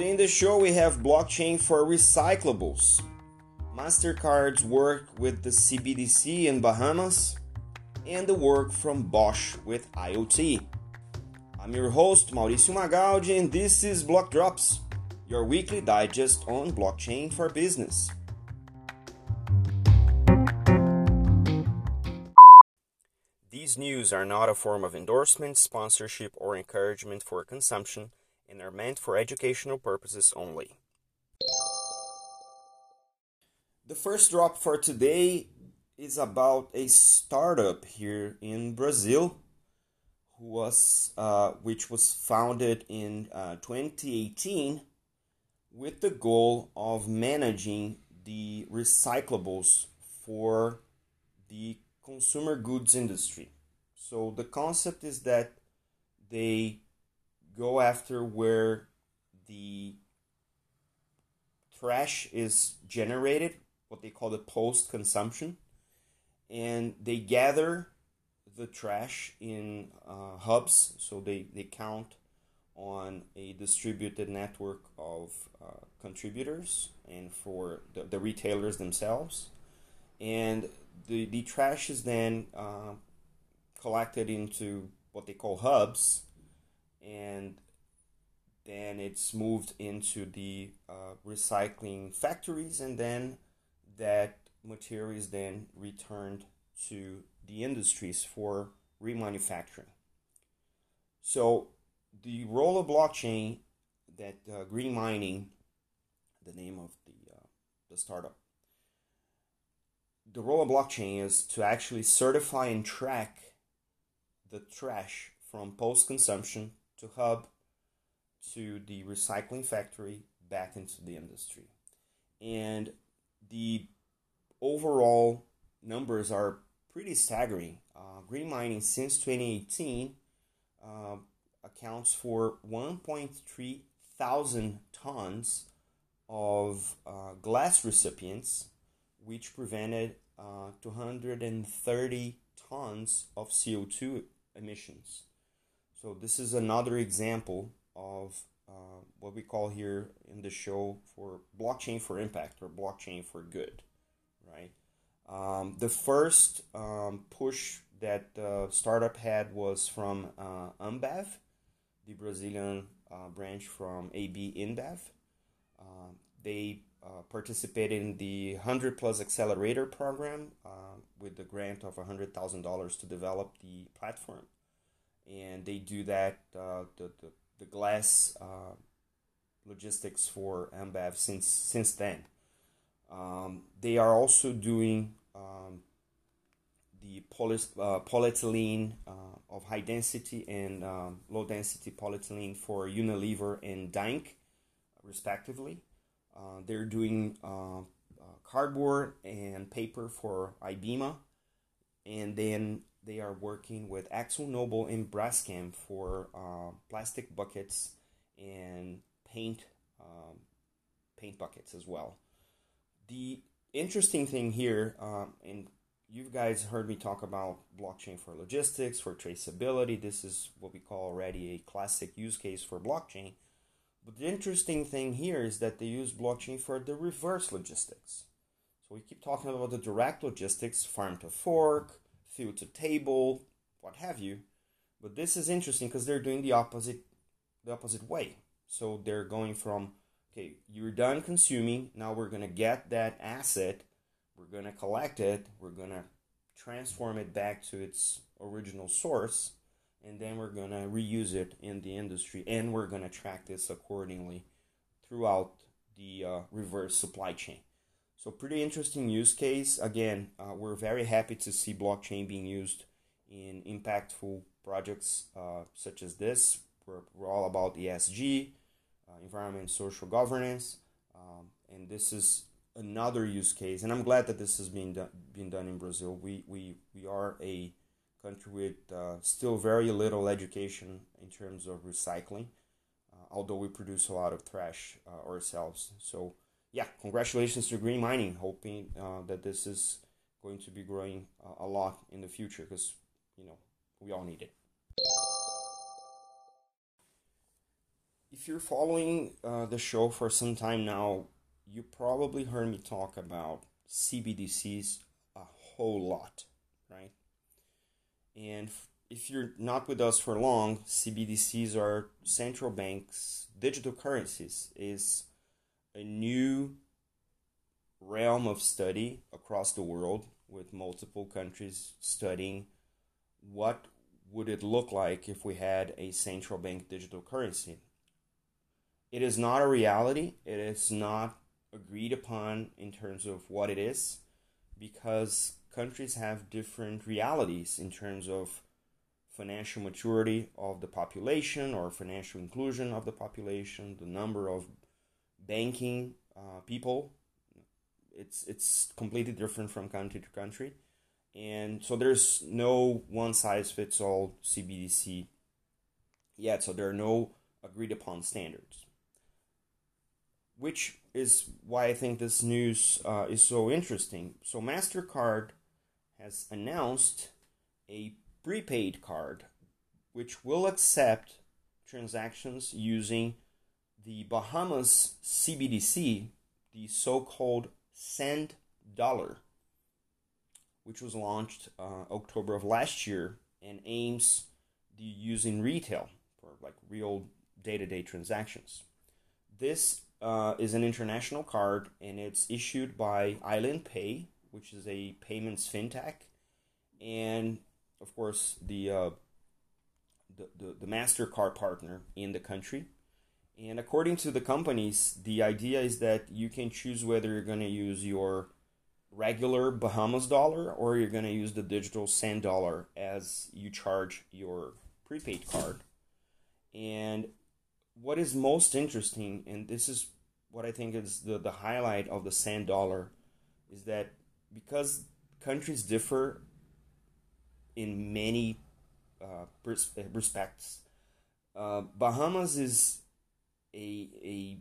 Today in the show we have blockchain for recyclables. MasterCard's work with the CBDC in Bahamas and the work from Bosch with IoT. I'm your host Mauricio Magaldi and this is Block Drops, your weekly digest on blockchain for business. These news are not a form of endorsement, sponsorship, or encouragement for consumption and are meant for educational purposes only. The first drop for today is about a startup here in Brazil, who was uh, which was founded in uh, 2018 with the goal of managing the recyclables for the consumer goods industry. So the concept is that they go after where the trash is generated, what they call the post consumption, and they gather the trash in uh, hubs. So they, they count on a distributed network of uh, contributors and for the, the retailers themselves. And the, the trash is then uh, collected into what they call hubs and then it's moved into the uh, recycling factories and then that material is then returned to the industries for remanufacturing. So the role of blockchain that uh, green mining the name of the, uh, the startup the role of blockchain is to actually certify and track the trash from post consumption to hub to the recycling factory back into the industry. And the overall numbers are pretty staggering. Uh, green mining since 2018 uh, accounts for 1.3 thousand tons of uh, glass recipients, which prevented uh, 230 tons of CO2 emissions. So this is another example of uh, what we call here in the show for blockchain for impact or blockchain for good, right? Um, the first um, push that the startup had was from uh, Ambev, the Brazilian uh, branch from AB InBev. Uh, they uh, participated in the 100 Plus Accelerator program uh, with the grant of $100,000 to develop the platform and they do that uh, the, the, the glass uh, logistics for Ambev since since then. Um, they are also doing um, the poly, uh, polyethylene uh, of high density and um, low density polyethylene for Unilever and Dank, respectively. Uh, they're doing uh, cardboard and paper for Ibema, and then they are working with AkzoNobel and Braskem for uh, plastic buckets and paint um, paint buckets as well. The interesting thing here, um, and you guys heard me talk about blockchain for logistics, for traceability. This is what we call already a classic use case for blockchain. But the interesting thing here is that they use blockchain for the reverse logistics. So we keep talking about the direct logistics, farm to fork, field to table, what have you. But this is interesting because they're doing the opposite the opposite way. So they're going from okay, you're done consuming, now we're gonna get that asset, we're gonna collect it, we're gonna transform it back to its original source, and then we're gonna reuse it in the industry and we're gonna track this accordingly throughout the uh, reverse supply chain. So pretty interesting use case. Again, uh, we're very happy to see blockchain being used in impactful projects uh, such as this. We're, we're all about ESG, uh, environment, social governance, um, and this is another use case. And I'm glad that this has been done, been done in Brazil. We we we are a country with uh, still very little education in terms of recycling, uh, although we produce a lot of trash uh, ourselves. So yeah, congratulations to Green Mining. Hoping uh, that this is going to be growing uh, a lot in the future because you know we all need it. if you're following uh, the show for some time now, you probably heard me talk about CBDCs a whole lot, right? And if you're not with us for long, CBDCs are central banks' digital currencies. is a new realm of study across the world with multiple countries studying what would it look like if we had a central bank digital currency. It is not a reality. It is not agreed upon in terms of what it is because countries have different realities in terms of financial maturity of the population or financial inclusion of the population the number of banking uh, people it's it's completely different from country to country, and so there's no one size fits all CBDC yet. So there are no agreed upon standards, which is why I think this news uh, is so interesting. So Mastercard has announced a prepaid card which will accept transactions using the Bahamas CBDC, the so called Sand Dollar, which was launched uh, October of last year and aims the use in retail for like real day-to-day transactions. This uh, is an international card and it's issued by Island Pay, which is a payments fintech, and of course the uh, the, the, the Mastercard partner in the country. And according to the companies, the idea is that you can choose whether you're going to use your regular Bahamas dollar or you're going to use the digital sand dollar as you charge your prepaid card. And what is most interesting, and this is what I think is the, the highlight of the sand dollar, is that because countries differ in many uh, respects, uh, Bahamas is a a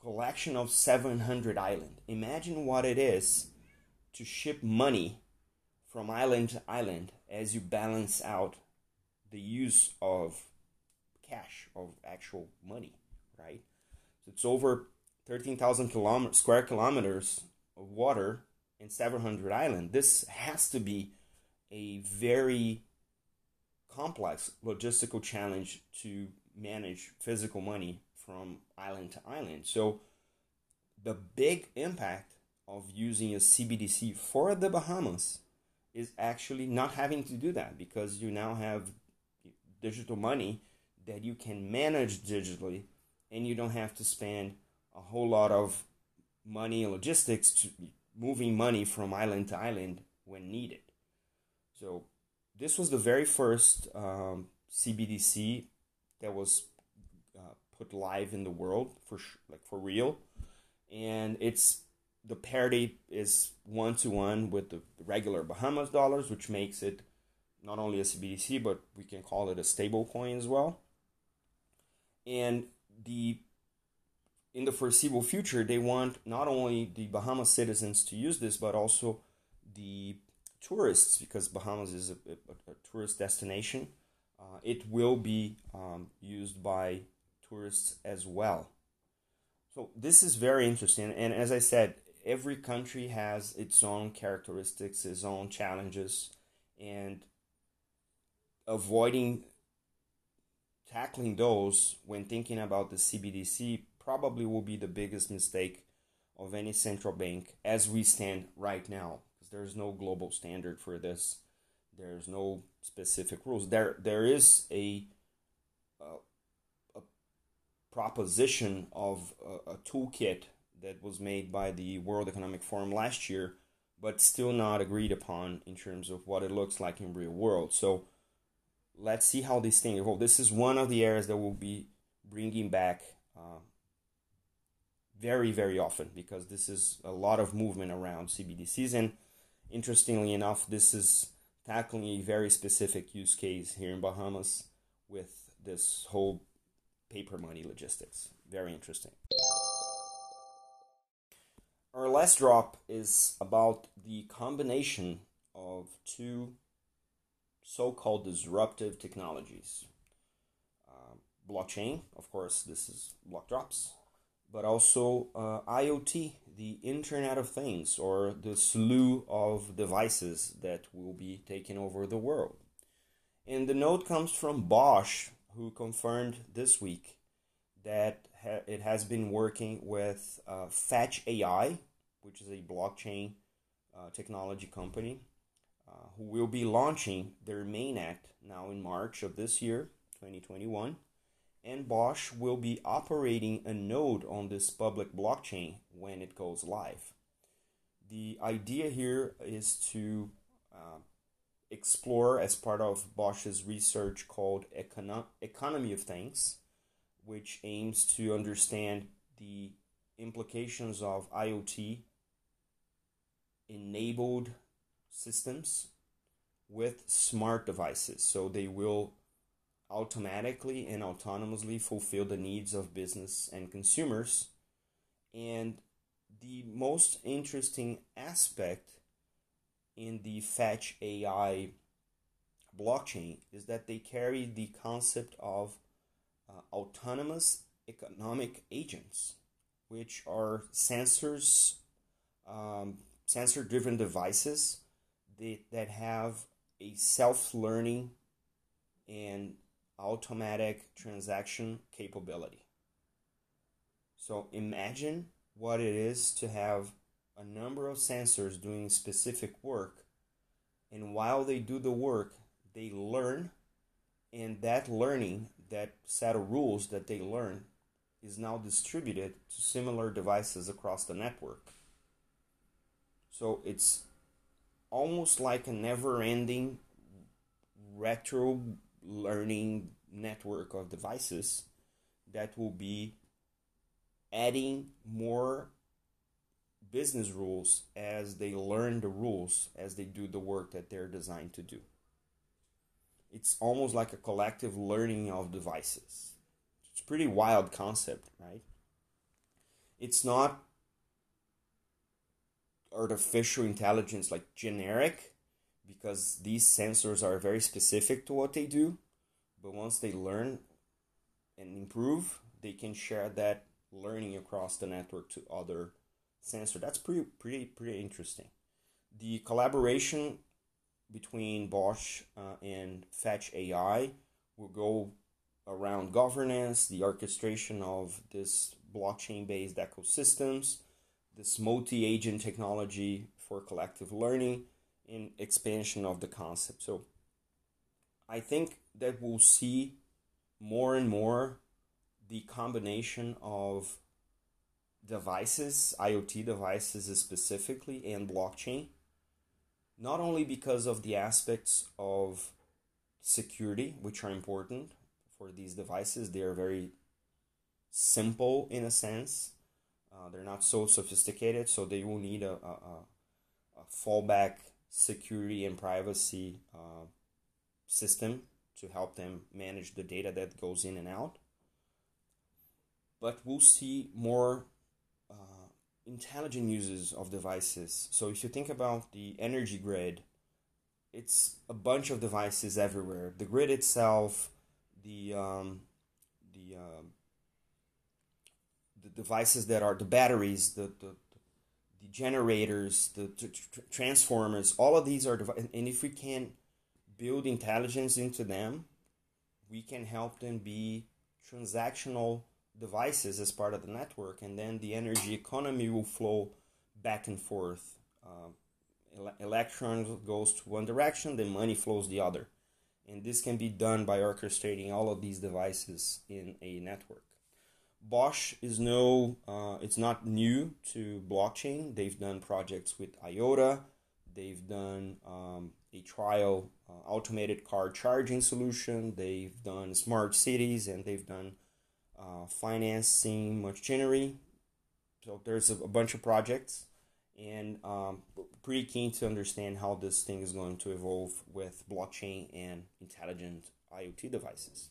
collection of 700 island. Imagine what it is to ship money from island to island as you balance out the use of cash of actual money, right? So it's over 13,000 kilometers, square kilometers of water in 700 island. This has to be a very complex logistical challenge to manage physical money from island to island. So the big impact of using a CBDC for the Bahamas is actually not having to do that because you now have digital money that you can manage digitally and you don't have to spend a whole lot of money and logistics to moving money from island to island when needed. So this was the very first um, CBDC that was uh, put live in the world for like for real, and it's the parity is one to one with the regular Bahamas dollars, which makes it not only a CBDC but we can call it a stable coin as well. And the in the foreseeable future, they want not only the Bahamas citizens to use this, but also the tourists, because Bahamas is a, a, a tourist destination uh, it will be um, used by tourists as well. So this is very interesting, and as I said, every country has its own characteristics, its own challenges, and avoiding tackling those when thinking about the CBDC probably will be the biggest mistake of any central bank as we stand right now because there's no global standard for this there's no specific rules. There there is a a, proposition of a, a toolkit that was made by the World Economic Forum last year, but still not agreed upon in terms of what it looks like in real world. So let's see how this thing evolves. This is one of the areas that will be bringing back uh, very very often because this is a lot of movement around CBDCs and interestingly enough, this is tackling a very specific use case here in Bahamas with this whole paper money logistics. Very interesting. Our last drop is about the combination of two so called disruptive technologies. Uh, blockchain, of course, this is block drops, but also uh, IoT, the Internet of Things, or the slew of devices that will be taking over the world. And the note comes from Bosch, who confirmed this week that ha- it has been working with uh, Fetch AI, which is a blockchain uh, technology company, uh, who will be launching their mainnet now in March of this year, 2021. And Bosch will be operating a node on this public blockchain when it goes live. The idea here is to uh, explore as part of Bosch's research called Econo- Economy of Things, which aims to understand the implications of IoT enabled systems with smart devices. So they will automatically and autonomously fulfill the needs of business and consumers. And the most interesting aspect in the Fetch AI blockchain is that they carry the concept of uh, autonomous economic agents, which are sensors, um, sensor driven devices that, that have a self learning and automatic transaction capability. So imagine what it is to have a number of sensors doing specific work, and while they do the work, they learn, and that learning, that set of rules that they learn, is now distributed to similar devices across the network. So it's almost like a never ending retro learning network of devices that will be adding more business rules as they learn the rules as they do the work that they're designed to do. It's almost like a collective learning of devices. It's pretty wild concept, right? It's not artificial intelligence like generic because these sensors are very specific to what they do but once they learn and improve they can share that learning across the network to other sensors. That's pretty pretty pretty interesting. The collaboration between Bosch uh, and Fetch AI will go around governance, the orchestration of this blockchain based ecosystems, this multi agent technology for collective learning and expansion of the concept. So I think that we'll see more and more the combination of devices, IoT devices specifically, and blockchain, not only because of the aspects of security, which are important for these devices, they are very simple in a sense uh, they're not so sophisticated, so they will need a, a, a fallback security and privacy uh, system to help them manage the data that goes in and out. But we'll see more uh, intelligent uses of devices. So if you think about the energy grid, it's a bunch of devices everywhere. The grid itself, the um, the uh, the devices that are the batteries, the, the generators, the, the tr- transformers, all of these are and if we can build intelligence into them, we can help them be transactional devices as part of the network, and then the energy economy will flow back and forth. Uh, ele- electrons goes to one direction, then money flows the other, and this can be done by orchestrating all of these devices in a network. Bosch is no, uh, it's not new to blockchain. They've done projects with IOTA. They've done um, a trial uh, automated car charging solution. They've done smart cities and they've done uh, financing machinery. So there's a, bunch of projects, and um, pretty keen to understand how this thing is going to evolve with blockchain and intelligent IoT devices.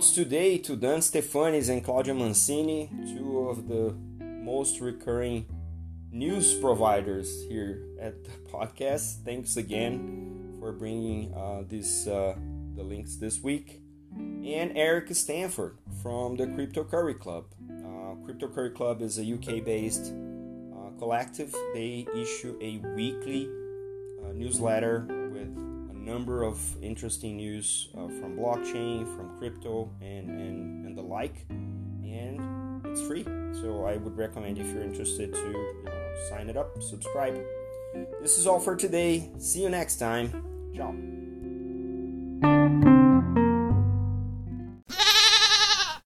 Shout outs today to Dan Stefanis and Claudia Mancini, two of the most recurring news providers here at the podcast. Thanks again for bringing uh, this uh, the links this week. And Eric Stanford from the Crypto Curry Club. Uh, Crypto Curry Club is a UK-based uh, collective. They issue a weekly uh, newsletter with number of interesting news uh, from blockchain, from crypto, and, and, and the like. And it's free. So I would recommend if you're interested to you know, sign it up, subscribe. This is all for today. See you next time. Ciao.